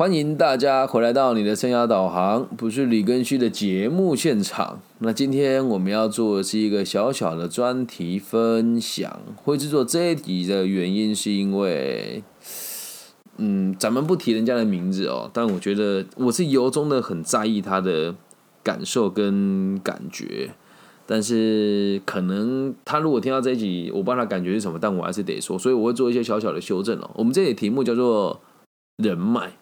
欢迎大家回来到你的生涯导航，不是李根旭的节目现场。那今天我们要做的是一个小小的专题分享。会制作这一题的原因是因为，嗯，咱们不提人家的名字哦，但我觉得我是由衷的很在意他的感受跟感觉。但是可能他如果听到这一集，我不知道他感觉是什么，但我还是得说，所以我会做一些小小的修正哦。我们这里题目叫做人脉。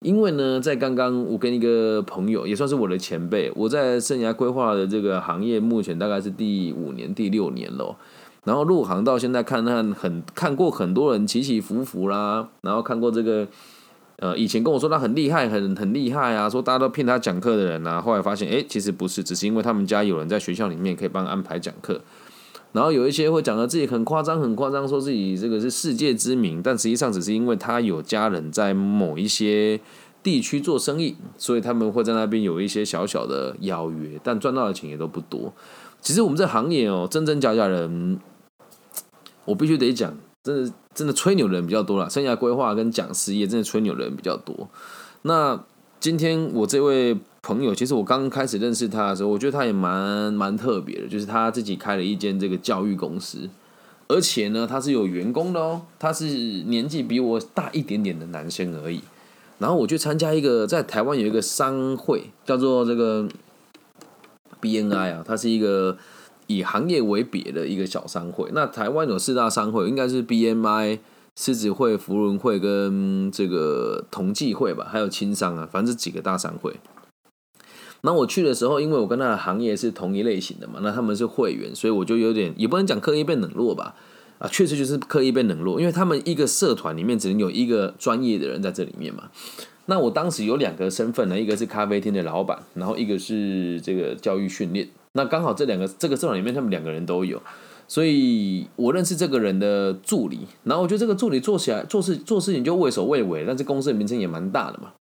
因为呢，在刚刚我跟一个朋友，也算是我的前辈，我在生涯规划的这个行业，目前大概是第五年、第六年了。然后入行到现在，看看很看过很多人起起伏伏啦，然后看过这个，呃，以前跟我说他很厉害、很很厉害啊，说大家都骗他讲课的人啊，后来发现，哎，其实不是，只是因为他们家有人在学校里面可以帮安排讲课。然后有一些会讲的自己很夸张、很夸张，说自己这个是世界知名，但实际上只是因为他有家人在某一些地区做生意，所以他们会在那边有一些小小的邀约，但赚到的钱也都不多。其实我们这行业哦，真真假假人，我必须得讲，真的真的吹牛人比较多了。生涯规划跟讲师业真的吹牛人比较多。那今天我这位。朋友，其实我刚开始认识他的时候，我觉得他也蛮蛮特别的，就是他自己开了一间这个教育公司，而且呢，他是有员工的哦，他是年纪比我大一点点的男生而已。然后我去参加一个在台湾有一个商会，叫做这个 BNI 啊，它是一个以行业为别的一个小商会。那台湾有四大商会，应该是 BNI、狮子会、福伦会跟这个同济会吧，还有青商啊，反正这几个大商会。那我去的时候，因为我跟他的行业是同一类型的嘛，那他们是会员，所以我就有点也不能讲刻意被冷落吧，啊，确实就是刻意被冷落，因为他们一个社团里面只能有一个专业的人在这里面嘛。那我当时有两个身份呢，一个是咖啡厅的老板，然后一个是这个教育训练。那刚好这两个这个社团里面，他们两个人都有，所以我认识这个人的助理，然后我觉得这个助理做起来做事做事情就畏首畏尾，但是公司的名称也蛮大的嘛。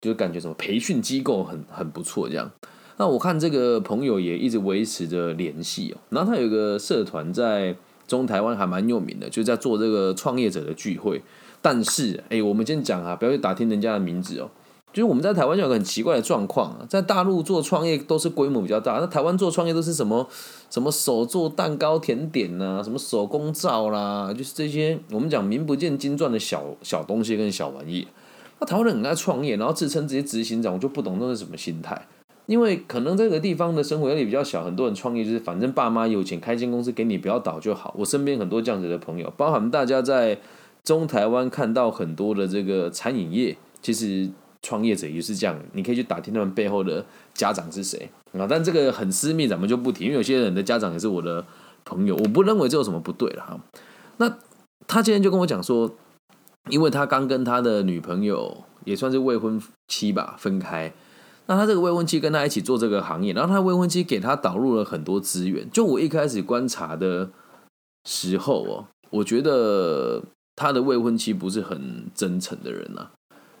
就感觉什么培训机构很很不错这样，那我看这个朋友也一直维持着联系哦。然后他有个社团在中台湾还蛮有名的，就在做这个创业者的聚会。但是，哎，我们先讲啊，不要去打听人家的名字哦。就是我们在台湾有个很奇怪的状况啊，在大陆做创业都是规模比较大，那台湾做创业都是什么什么手做蛋糕甜点呐，什么手工皂啦，就是这些我们讲名不见经传的小小东西跟小玩意。那台湾人很爱创业，然后自称这些执行长，我就不懂那是什么心态。因为可能这个地方的生活压力比较小，很多人创业就是反正爸妈有钱开间公司给你，不要倒就好。我身边很多这样子的朋友，包含大家在中台湾看到很多的这个餐饮业，其实创业者也是这样。你可以去打听他们背后的家长是谁啊，但这个很私密，咱们就不提。因为有些人的家长也是我的朋友，我不认为这有什么不对了哈。那他今天就跟我讲说。因为他刚跟他的女朋友也算是未婚妻吧分开，那他这个未婚妻跟他一起做这个行业，然后他未婚妻给他导入了很多资源。就我一开始观察的时候哦，我觉得他的未婚妻不是很真诚的人啊。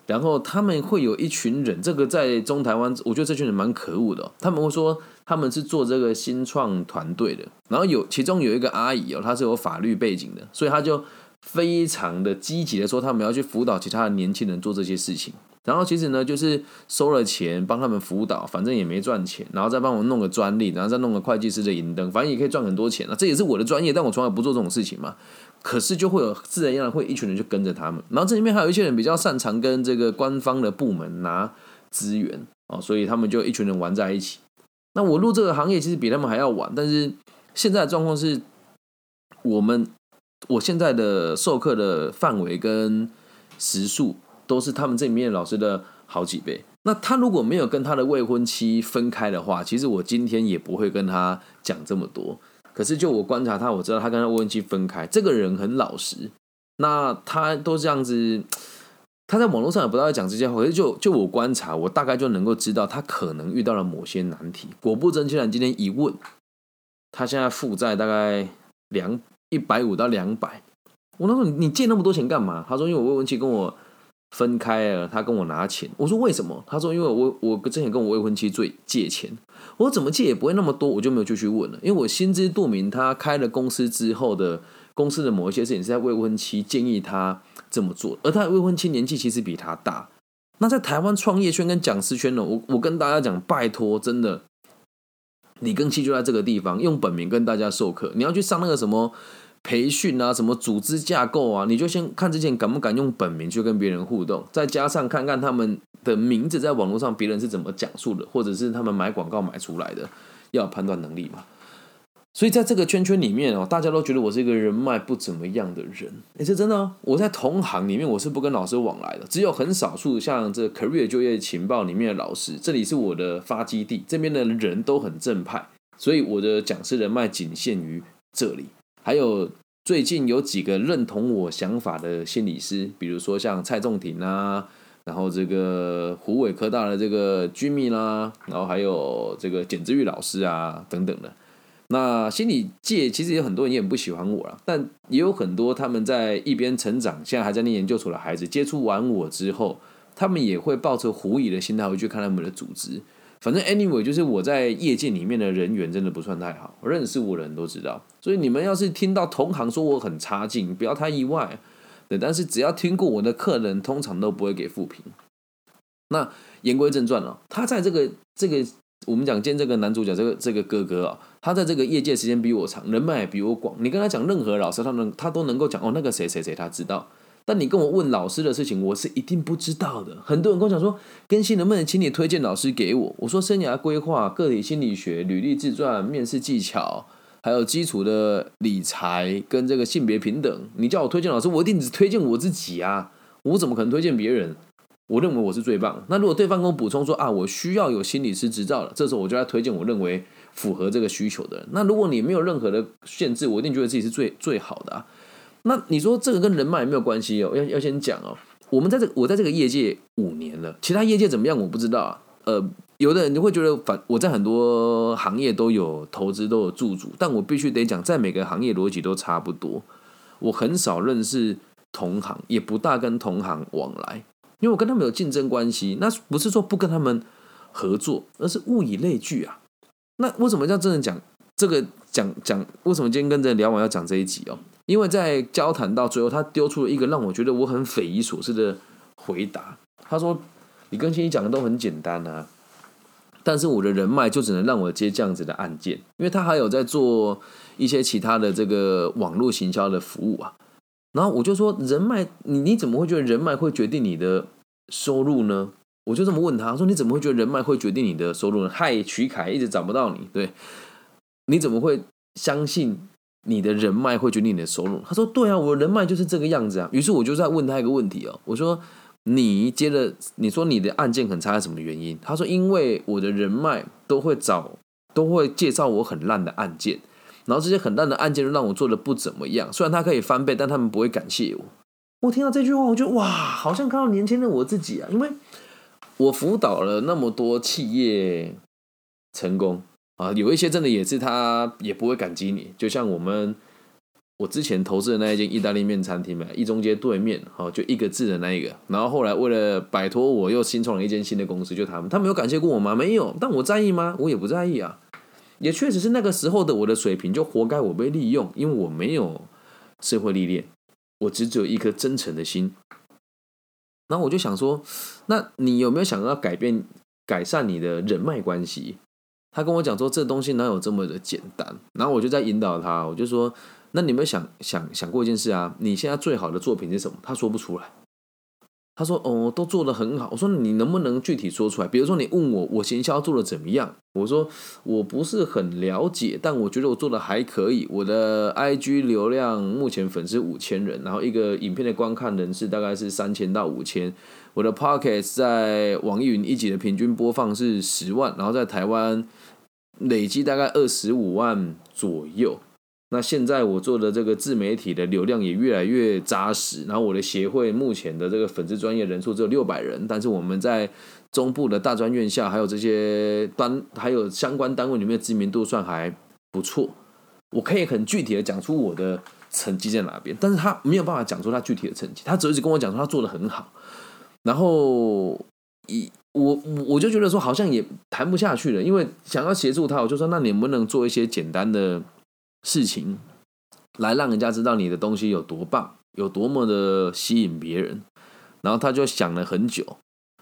然后他们会有一群人，这个在中台湾，我觉得这群人蛮可恶的。他们会说他们是做这个新创团队的，然后有其中有一个阿姨哦，她是有法律背景的，所以他就。非常的积极的说，他们要去辅导其他的年轻人做这些事情。然后其实呢，就是收了钱帮他们辅导，反正也没赚钱，然后再帮我弄个专利，然后再弄个会计师的银灯，反正也可以赚很多钱啊。这也是我的专业，但我从来不做这种事情嘛。可是就会有自然而然会一群人就跟着他们。然后这里面还有一些人比较擅长跟这个官方的部门拿资源哦，所以他们就一群人玩在一起。那我入这个行业其实比他们还要晚，但是现在的状况是我们。我现在的授课的范围跟时数都是他们这里面老师的好几倍。那他如果没有跟他的未婚妻分开的话，其实我今天也不会跟他讲这么多。可是就我观察他，我知道他跟他未婚妻分开，这个人很老实。那他都这样子，他在网络上也不知道讲这些话。可是就就我观察，我大概就能够知道他可能遇到了某些难题。果不其然，今天一问，他现在负债大概两。一百五到两百，我那时候你借那么多钱干嘛？他说因为我未婚妻跟我分开了，他跟我拿钱。我说为什么？他说因为我我之前跟我未婚妻最借钱，我怎么借也不会那么多，我就没有继续问了。因为我心知肚明，他开了公司之后的公司的某一些事情是在未婚妻建议他这么做，而他的未婚妻年纪其实比他大，那在台湾创业圈跟讲师圈呢，我我跟大家讲，拜托，真的，李根希就在这个地方用本名跟大家授课。你要去上那个什么培训啊，什么组织架构啊，你就先看之前敢不敢用本名去跟别人互动，再加上看看他们的名字在网络上别人是怎么讲述的，或者是他们买广告买出来的，要有判断能力嘛。所以在这个圈圈里面哦，大家都觉得我是一个人脉不怎么样的人。哎，这真的，我在同行里面我是不跟老师往来的，只有很少数像这 Career 就业情报里面的老师，这里是我的发基地，这边的人都很正派，所以我的讲师人脉仅限于这里。还有最近有几个认同我想法的心理师，比如说像蔡仲廷啊，然后这个湖尾科大的这个居密啦，然后还有这个简之玉老师啊等等的。那心理界其实有很多人也很不喜欢我了，但也有很多他们在一边成长，现在还在念研究所的孩子，接触完我之后，他们也会抱着狐疑的心态回去看他们的组织。反正 anyway，就是我在业界里面的人缘真的不算太好，认识我的人都知道。所以你们要是听到同行说我很差劲，不要太意外。对，但是只要听过我的客人，通常都不会给负评。那言归正传了，他在这个这个。我们讲见这个男主角，这个这个哥哥啊，他在这个业界时间比我长，人脉也比我广。你跟他讲任何老师，他能他都能够讲哦，那个谁谁谁他知道。但你跟我问老师的事情，我是一定不知道的。很多人跟我讲说，更新能不能请你推荐老师给我？我说生涯规划、个体心理学、履历自传、面试技巧，还有基础的理财跟这个性别平等，你叫我推荐老师，我一定只推荐我自己啊，我怎么可能推荐别人？我认为我是最棒。那如果对方跟我补充说啊，我需要有心理师执照了，这时候我就要推荐我认为符合这个需求的人。那如果你没有任何的限制，我一定觉得自己是最最好的啊。那你说这个跟人脉有没有关系哦？要要先讲哦。我们在这我在这个业界五年了，其他业界怎么样我不知道啊。呃，有的人就会觉得反我在很多行业都有投资都有驻足，但我必须得讲，在每个行业逻辑都差不多。我很少认识同行，也不大跟同行往来。因为我跟他们有竞争关系，那不是说不跟他们合作，而是物以类聚啊。那为什么要真的讲这个讲讲？为什么今天跟着聊完要讲这一集哦？因为在交谈到最后，他丢出了一个让我觉得我很匪夷所思的回答。他说：“你跟欣怡讲的都很简单啊，但是我的人脉就只能让我接这样子的案件，因为他还有在做一些其他的这个网络行销的服务啊。”然后我就说人脉，你你怎么会觉得人脉会决定你的收入呢？我就这么问他，说你怎么会觉得人脉会决定你的收入呢？嗨，徐凯一直找不到你，对，你怎么会相信你的人脉会决定你的收入？他说对啊，我人脉就是这个样子啊。于是我就在问他一个问题哦，我说你接着你说你的案件很差是什么原因？他说因为我的人脉都会找，都会介绍我很烂的案件。然后这些很烂的案件就让我做的不怎么样，虽然他可以翻倍，但他们不会感谢我。我听到这句话，我觉得哇，好像看到年轻的我自己啊，因为我辅导了那么多企业成功啊，有一些真的也是他也不会感激你，就像我们我之前投资的那一间意大利面餐厅嘛，一中街对面，好就一个字的那一个，然后后来为了摆脱我又新创了一间新的公司，就他们，他们有感谢过我吗？没有，但我在意吗？我也不在意啊。也确实是那个时候的我的水平就活该我被利用，因为我没有社会历练，我只只有一颗真诚的心。然后我就想说，那你有没有想要改变、改善你的人脉关系？他跟我讲说，这东西哪有这么的简单？然后我就在引导他，我就说，那你有没有想想想过一件事啊？你现在最好的作品是什么？他说不出来。他说：“哦，都做得很好。”我说：“你能不能具体说出来？比如说，你问我我行销做的怎么样？”我说：“我不是很了解，但我觉得我做的还可以。我的 IG 流量目前粉丝五千人，然后一个影片的观看人次大概是三千到五千。我的 Pocket 在网易云一集的平均播放是十万，然后在台湾累积大概二十五万左右。”那现在我做的这个自媒体的流量也越来越扎实，然后我的协会目前的这个粉丝专业人数只有六百人，但是我们在中部的大专院校还有这些单还有相关单位里面的知名度算还不错，我可以很具体的讲出我的成绩在哪边，但是他没有办法讲出他具体的成绩，他只是跟我讲说他做的很好，然后一我我就觉得说好像也谈不下去了，因为想要协助他，我就说那你能不能做一些简单的。事情来让人家知道你的东西有多棒，有多么的吸引别人。然后他就想了很久，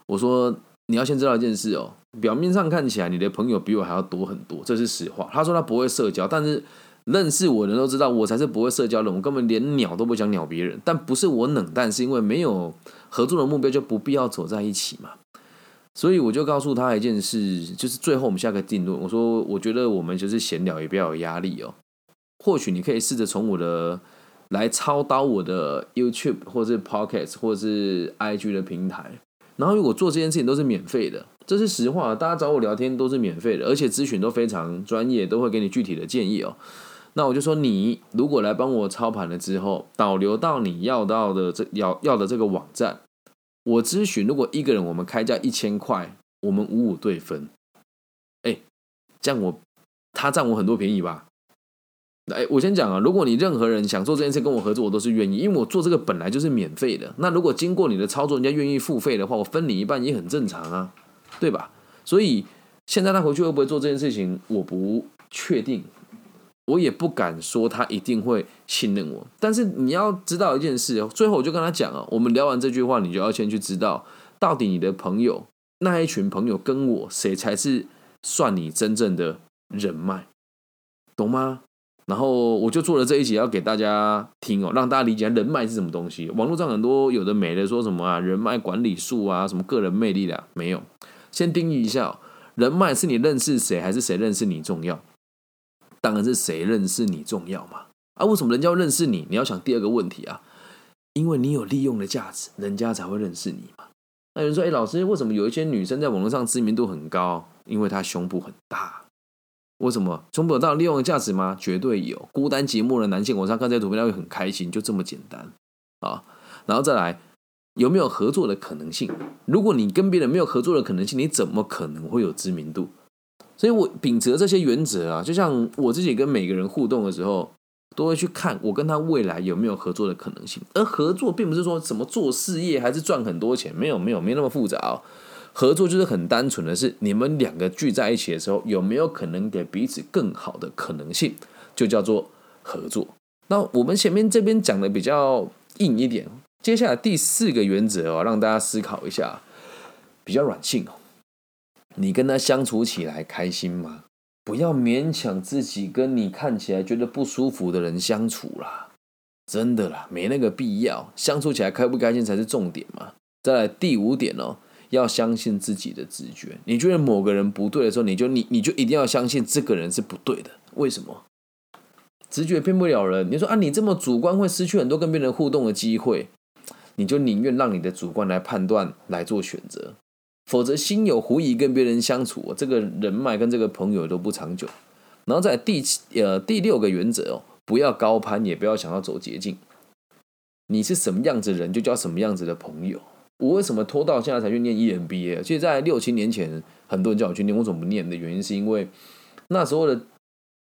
我说你要先知道一件事哦，表面上看起来你的朋友比我还要多很多，这是实话。他说他不会社交，但是认识我的人都知道我才是不会社交的，我根本连鸟都不想鸟别人。但不是我冷淡，是因为没有合作的目标就不必要走在一起嘛。所以我就告诉他一件事，就是最后我们下个定论。我说我觉得我们就是闲聊，也不要有压力哦。或许你可以试着从我的来操刀我的 YouTube 或者是 Podcast 或者是 IG 的平台。然后如果做这件事情都是免费的，这是实话，大家找我聊天都是免费的，而且咨询都非常专业，都会给你具体的建议哦。那我就说，你如果来帮我操盘了之后，导流到你要到的这要要的这个网站，我咨询，如果一个人我们开价一千块，我们五五对分，哎，这样我他占我很多便宜吧？哎，我先讲啊，如果你任何人想做这件事跟我合作，我都是愿意，因为我做这个本来就是免费的。那如果经过你的操作，人家愿意付费的话，我分你一半也很正常啊，对吧？所以现在他回去会不会做这件事情，我不确定，我也不敢说他一定会信任我。但是你要知道一件事，最后我就跟他讲啊，我们聊完这句话，你就要先去知道，到底你的朋友那一群朋友跟我谁才是算你真正的人脉，懂吗？然后我就做了这一集要给大家听哦，让大家理解人脉是什么东西。网络上很多有的没的说什么啊，人脉管理术啊，什么个人魅力的，没有。先定义一下，人脉是你认识谁，还是谁认识你重要？当然是谁认识你重要嘛。啊，为什么人家要认识你？你要想第二个问题啊，因为你有利用的价值，人家才会认识你嘛。那有人说，哎，老师，为什么有一些女生在网络上知名度很高？因为她胸部很大。为什么中有到利用的价值吗？绝对有。孤单寂寞的男性，晚上看这些图片他会很开心，就这么简单啊。然后再来，有没有合作的可能性？如果你跟别人没有合作的可能性，你怎么可能会有知名度？所以我秉持这些原则啊，就像我自己跟每个人互动的时候，都会去看我跟他未来有没有合作的可能性。而合作并不是说什么做事业还是赚很多钱，没有没有没那么复杂哦。合作就是很单纯的是，你们两个聚在一起的时候，有没有可能给彼此更好的可能性，就叫做合作。那我们前面这边讲的比较硬一点，接下来第四个原则哦，让大家思考一下，比较软性哦。你跟他相处起来开心吗？不要勉强自己跟你看起来觉得不舒服的人相处啦，真的啦，没那个必要。相处起来开不开心才是重点嘛。再来第五点哦。要相信自己的直觉。你觉得某个人不对的时候，你就你你就一定要相信这个人是不对的。为什么？直觉骗不了人。你说啊，你这么主观会失去很多跟别人互动的机会，你就宁愿让你的主观来判断来做选择，否则心有狐疑跟别人相处，这个人脉跟这个朋友都不长久。然后在第七呃第六个原则哦，不要高攀，也不要想要走捷径。你是什么样子人，就交什么样子的朋友。我为什么拖到现在才去念 EMBA？其实，在六七年前，很多人叫我去念，我怎么不念的原因是因为那时候的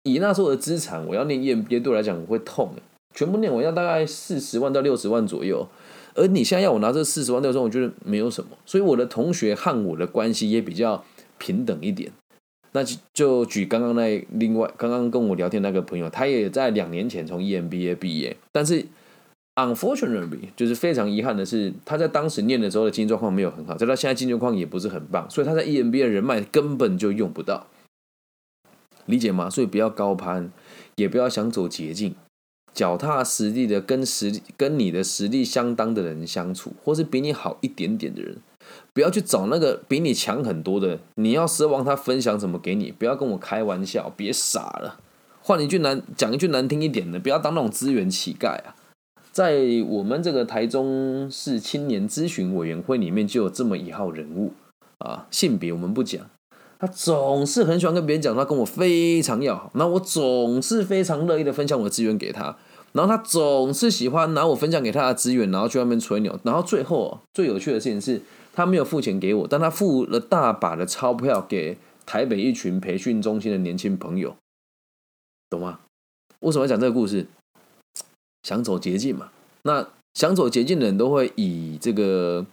以那时候的资产，我要念 EMBA 对我来讲我会痛。全部念完要大概四十万到六十万左右，而你现在要我拿这四十万六十万，我觉得没有什么。所以我的同学和我的关系也比较平等一点。那就就举刚刚那另外刚刚跟我聊天那个朋友，他也在两年前从 EMBA 毕业，但是。Unfortunately，就是非常遗憾的是，他在当时念的时候的经济状况没有很好，在他现在经济状况也不是很棒，所以他在 EMBA 人脉根本就用不到，理解吗？所以不要高攀，也不要想走捷径，脚踏实地的跟实力跟你的实力相当的人相处，或是比你好一点点的人，不要去找那个比你强很多的，你要奢望他分享什么给你，不要跟我开玩笑，别傻了。换一句难讲一句难听一点的，不要当那种资源乞丐啊。在我们这个台中市青年咨询委员会里面，就有这么一号人物啊，性别我们不讲，他总是很喜欢跟别人讲，他跟我非常要好，那我总是非常乐意的分享我的资源给他，然后他总是喜欢拿我分享给他的资源，然后去外面吹牛，然后最后最有趣的事情是，他没有付钱给我，但他付了大把的钞票给台北一群培训中心的年轻朋友，懂吗？为什么要讲这个故事？想走捷径嘛？那想走捷径的人都会以这个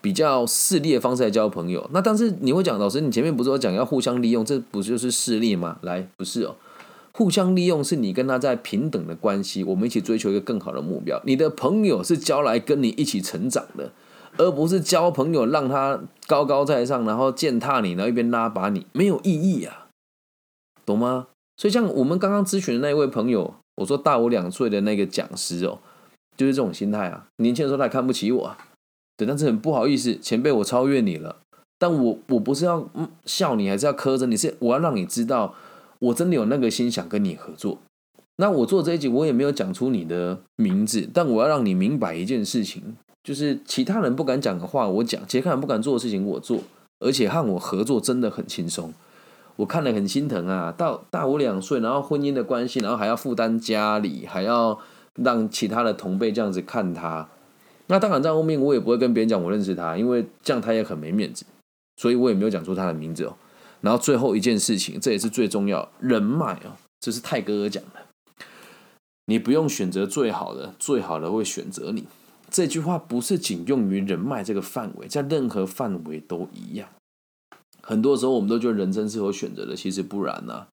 比较势利的方式来交朋友。那但是你会讲，老师，你前面不是有讲要互相利用，这不就是势利吗？来，不是哦，互相利用是你跟他在平等的关系，我们一起追求一个更好的目标。你的朋友是交来跟你一起成长的，而不是交朋友让他高高在上，然后践踏你，然后一边拉拔你，没有意义啊，懂吗？所以像我们刚刚咨询的那一位朋友，我说大我两岁的那个讲师哦，就是这种心态啊。年轻的时候他看不起我，啊，对，但是很不好意思，前辈我超越你了，但我我不是要笑你，还是要磕着你，是我要让你知道，我真的有那个心想跟你合作。那我做这一集，我也没有讲出你的名字，但我要让你明白一件事情，就是其他人不敢讲的话，我讲；其他人不敢做的事情，我做。而且和我合作真的很轻松，我看了很心疼啊。到大我两岁，然后婚姻的关系，然后还要负担家里，还要让其他的同辈这样子看他。那当然在后面我也不会跟别人讲我认识他，因为这样他也很没面子，所以我也没有讲出他的名字哦。然后最后一件事情，这也是最重要，人脉哦，这是泰哥哥讲的。你不用选择最好的，最好的会选择你。这句话不是仅用于人脉这个范围，在任何范围都一样。很多时候我们都觉得人生是有选择的，其实不然呐。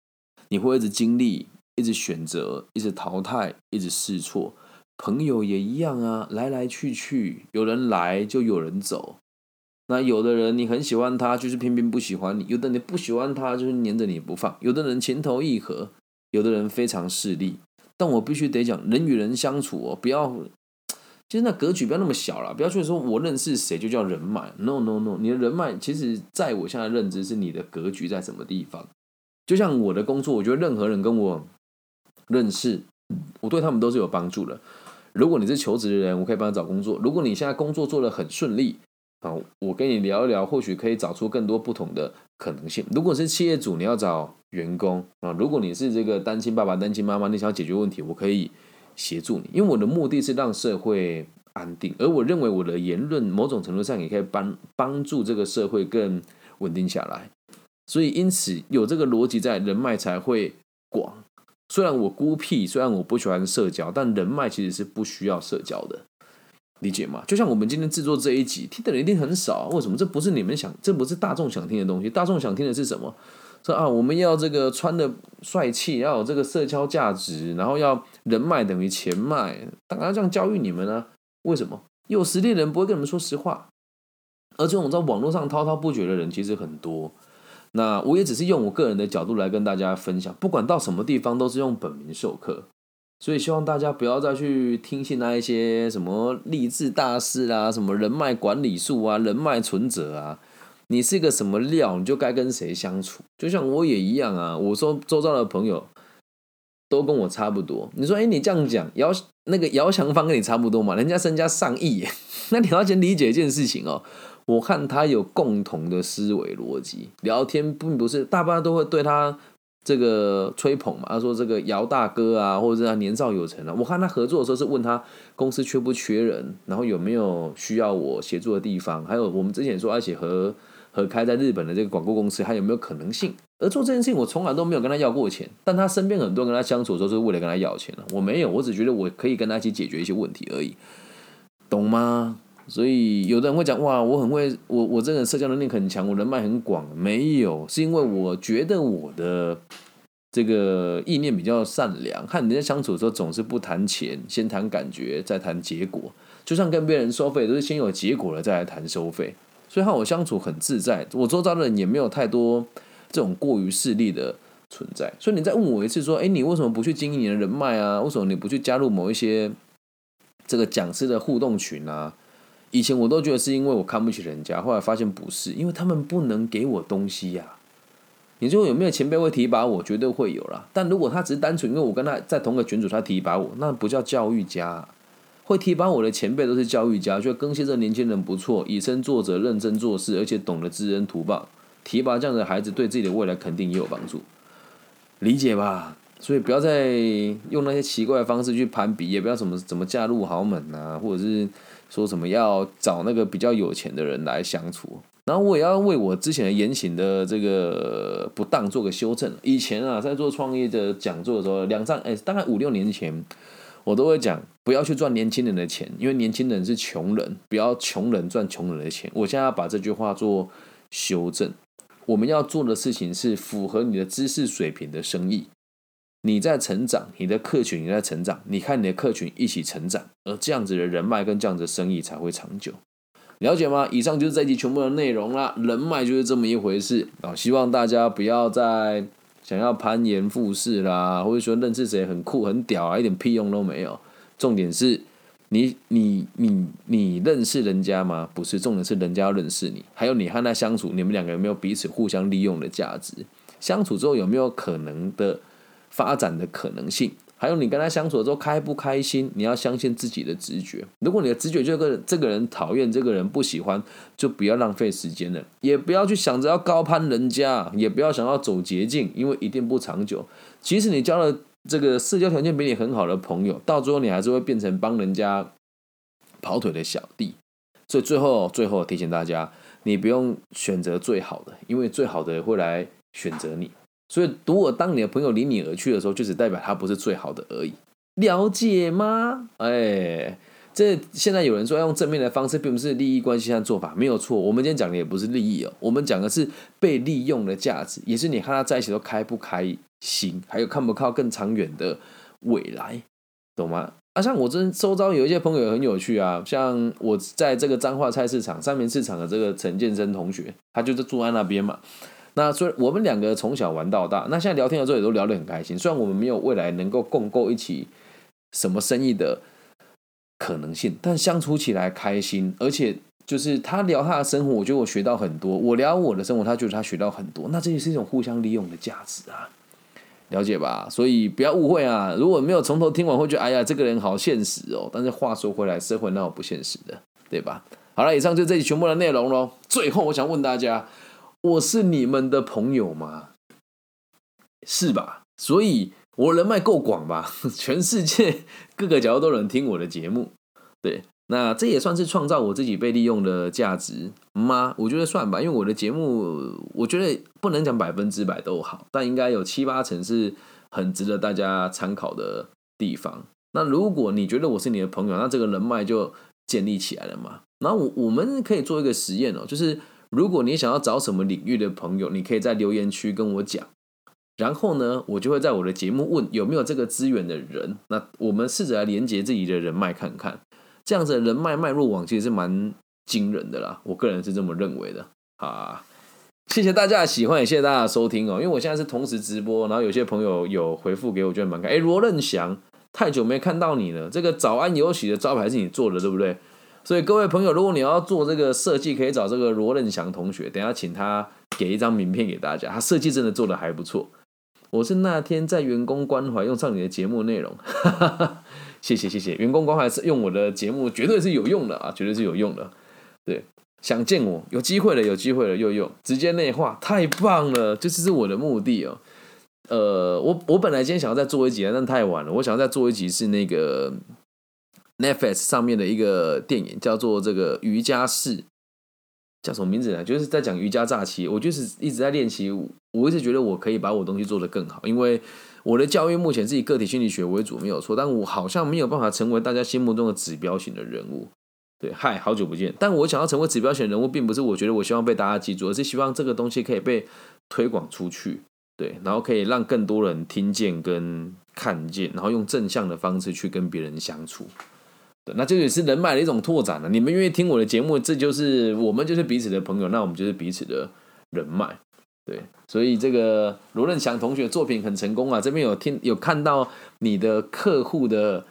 你会一直经历，一直选择，一直淘汰，一直试错。朋友也一样啊，来来去去，有人来就有人走。那有的人你很喜欢他，就是偏偏不喜欢你；有的你不喜欢他，就是黏着你不放。有的人情投意合，有的人非常势利。但我必须得讲，人与人相处哦，不要，其实那格局不要那么小了，不要去说我认识谁就叫人脉，no no no，你的人脉其实在我现在认知是你的格局在什么地方。就像我的工作，我觉得任何人跟我认识，我对他们都是有帮助的。如果你是求职的人，我可以帮你找工作；如果你现在工作做得很顺利。啊，我跟你聊一聊，或许可以找出更多不同的可能性。如果是企业主，你要找员工啊；如果你是这个单亲爸爸、单亲妈妈，你想解决问题，我可以协助你。因为我的目的是让社会安定，而我认为我的言论某种程度上也可以帮帮助这个社会更稳定下来。所以，因此有这个逻辑在，人脉才会广。虽然我孤僻，虽然我不喜欢社交，但人脉其实是不需要社交的。理解吗？就像我们今天制作这一集，听的人一定很少。为什么？这不是你们想，这不是大众想听的东西。大众想听的是什么？说啊，我们要这个穿的帅气，要有这个社交价值，然后要人脉等于钱脉。当然要这样教育你们呢？为什么？有实力的人不会跟你们说实话，而这种在网络上滔滔不绝的人其实很多。那我也只是用我个人的角度来跟大家分享，不管到什么地方，都是用本名授课。所以希望大家不要再去听信那一些什么励志大师啊，什么人脉管理术啊，人脉存折啊。你是个什么料，你就该跟谁相处。就像我也一样啊，我说周遭的朋友都跟我差不多。你说，哎，你这样讲，姚那个姚翔芳跟你差不多嘛？人家身家上亿，那你要先理解一件事情哦。我看他有共同的思维逻辑，聊天并不是大家都会对他。这个吹捧嘛，他说这个姚大哥啊，或者是他年少有成啊。我看他合作的时候是问他公司缺不缺人，然后有没有需要我协助的地方，还有我们之前说而且合合开在日本的这个广告公司，还有没有可能性？而做这件事情，我从来都没有跟他要过钱，但他身边很多人跟他相处的时候是为了跟他要钱的，我没有，我只觉得我可以跟他一起解决一些问题而已，懂吗？所以有的人会讲哇，我很会，我我这个人社交能力很强，我人脉很广。没有，是因为我觉得我的这个意念比较善良，和人家相处的时候总是不谈钱，先谈感觉，再谈结果。就像跟别人收费，都是先有结果了再来谈收费。所以和我相处很自在，我周遭的人也没有太多这种过于势利的存在。所以你再问我一次说，哎，你为什么不去经营你的人脉啊？为什么你不去加入某一些这个讲师的互动群啊？以前我都觉得是因为我看不起人家，后来发现不是，因为他们不能给我东西呀。你说有没有前辈会提拔我？绝对会有啦。但如果他只是单纯因为我跟他在同个群组，他提拔我，那不叫教育家。会提拔我的前辈都是教育家，觉得更新这年轻人不错，以身作则，认真做事，而且懂得知恩图报。提拔这样的孩子，对自己的未来肯定也有帮助，理解吧？所以不要再用那些奇怪的方式去攀比，也不要什么怎么嫁入豪门啊，或者是。说什么要找那个比较有钱的人来相处，然后我也要为我之前的言行的这个不当做个修正。以前啊，在做创业的讲座的时候，两三哎，大概五六年前，我都会讲不要去赚年轻人的钱，因为年轻人是穷人，不要穷人赚穷人的钱。我现在要把这句话做修正，我们要做的事情是符合你的知识水平的生意。你在成长，你的客群也在成长，你看你的客群一起成长，而这样子的人脉跟这样子的生意才会长久。了解吗？以上就是这一集全部的内容啦。人脉就是这么一回事啊！希望大家不要再想要攀岩附势啦，或者说认识谁很酷很屌啊，一点屁用都没有。重点是你你你你认识人家吗？不是，重点是人家要认识你。还有你和他相处，你们两个有没有彼此互相利用的价值？相处之后有没有可能的发展的可能性？还有你跟他相处的时候开不开心？你要相信自己的直觉。如果你的直觉这个这个人讨厌，这个人不喜欢，就不要浪费时间了，也不要去想着要高攀人家，也不要想要走捷径，因为一定不长久。即使你交了这个社交条件比你很好的朋友，到最后你还是会变成帮人家跑腿的小弟。所以最后最后提醒大家，你不用选择最好的，因为最好的会来选择你。所以，如果当你的朋友离你而去的时候，就只代表他不是最好的而已，了解吗？哎，这现在有人说要用正面的方式，并不是利益关系和做法，没有错。我们今天讲的也不是利益哦，我们讲的是被利用的价值，也是你和他在一起都开不开心，还有看不靠更长远的未来，懂吗？啊，像我真周遭有一些朋友很有趣啊，像我在这个彰化菜市场三明市场的这个陈建生同学，他就是住在那边嘛。那所以我们两个从小玩到大，那现在聊天的时候也都聊得很开心。虽然我们没有未来能够共构一起什么生意的可能性，但相处起来开心。而且就是他聊他的生活，我觉得我学到很多；我聊我的生活，他觉得他学到很多。那这也是一种互相利用的价值啊，了解吧？所以不要误会啊！如果没有从头听完，会觉得哎呀，这个人好现实哦。但是话说回来，社会那有不现实的，对吧？好了，以上就这里全部的内容喽。最后，我想问大家。我是你们的朋友吗？是吧？所以我人脉够广吧？全世界各个角落都能听我的节目。对，那这也算是创造我自己被利用的价值吗？我觉得算吧，因为我的节目，我觉得不能讲百分之百都好，但应该有七八成是很值得大家参考的地方。那如果你觉得我是你的朋友，那这个人脉就建立起来了嘛？然后我我们可以做一个实验哦，就是。如果你想要找什么领域的朋友，你可以在留言区跟我讲，然后呢，我就会在我的节目问有没有这个资源的人，那我们试着来连接自己的人脉看看，这样子人脉脉络网其实是蛮惊人的啦，我个人是这么认为的啊。谢谢大家的喜欢，也谢谢大家的收听哦。因为我现在是同时直播，然后有些朋友有回复给我，觉得蛮开。哎，罗任祥，太久没看到你了，这个早安有喜的招牌是你做的，对不对？所以各位朋友，如果你要做这个设计，可以找这个罗任祥同学，等下请他给一张名片给大家。他设计真的做的还不错。我是那天在员工关怀用上你的节目内容，谢谢谢谢。员工关怀是用我的节目，绝对是有用的啊，绝对是有用的。对，想见我，有机会了，有机会了，又用直接内化，太棒了，这就是我的目的哦。呃，我我本来今天想要再做一集，但太晚了，我想要再做一集是那个。Netflix 上面的一个电影叫做这个瑜伽士，叫什么名字呢？就是在讲瑜伽诈欺。我就是一直在练习，我一直觉得我可以把我东西做得更好，因为我的教育目前是以个体心理学为主，没有错。但我好像没有办法成为大家心目中的指标型的人物。对，嗨，好久不见。但我想要成为指标型人物，并不是我觉得我希望被大家记住，而是希望这个东西可以被推广出去，对，然后可以让更多人听见跟看见，然后用正向的方式去跟别人相处。那这也是人脉的一种拓展了。你们愿意听我的节目，这就是我们就是彼此的朋友，那我们就是彼此的人脉。对，所以这个罗任祥同学作品很成功啊。这边有听有看到你的客户的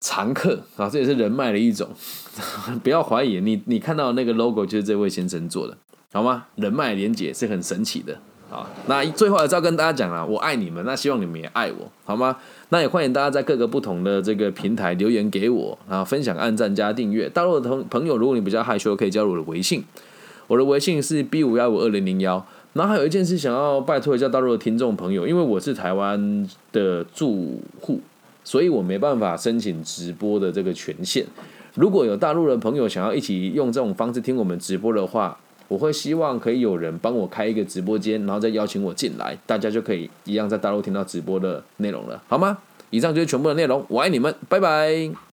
常客啊，这也是人脉的一种。不要怀疑，你你看到那个 logo 就是这位先生做的，好吗？人脉连接是很神奇的。好，那最后还是要跟大家讲啊，我爱你们，那希望你们也爱我，好吗？那也欢迎大家在各个不同的这个平台留言给我，然后分享、按赞、加订阅。大陆的同朋友，如果你比较害羞，可以加入我的微信，我的微信是 B 五幺五二零零幺。然后还有一件事想要拜托一下大陆的听众朋友，因为我是台湾的住户，所以我没办法申请直播的这个权限。如果有大陆的朋友想要一起用这种方式听我们直播的话，我会希望可以有人帮我开一个直播间，然后再邀请我进来，大家就可以一样在大陆听到直播的内容了，好吗？以上就是全部的内容，我爱你们，拜拜。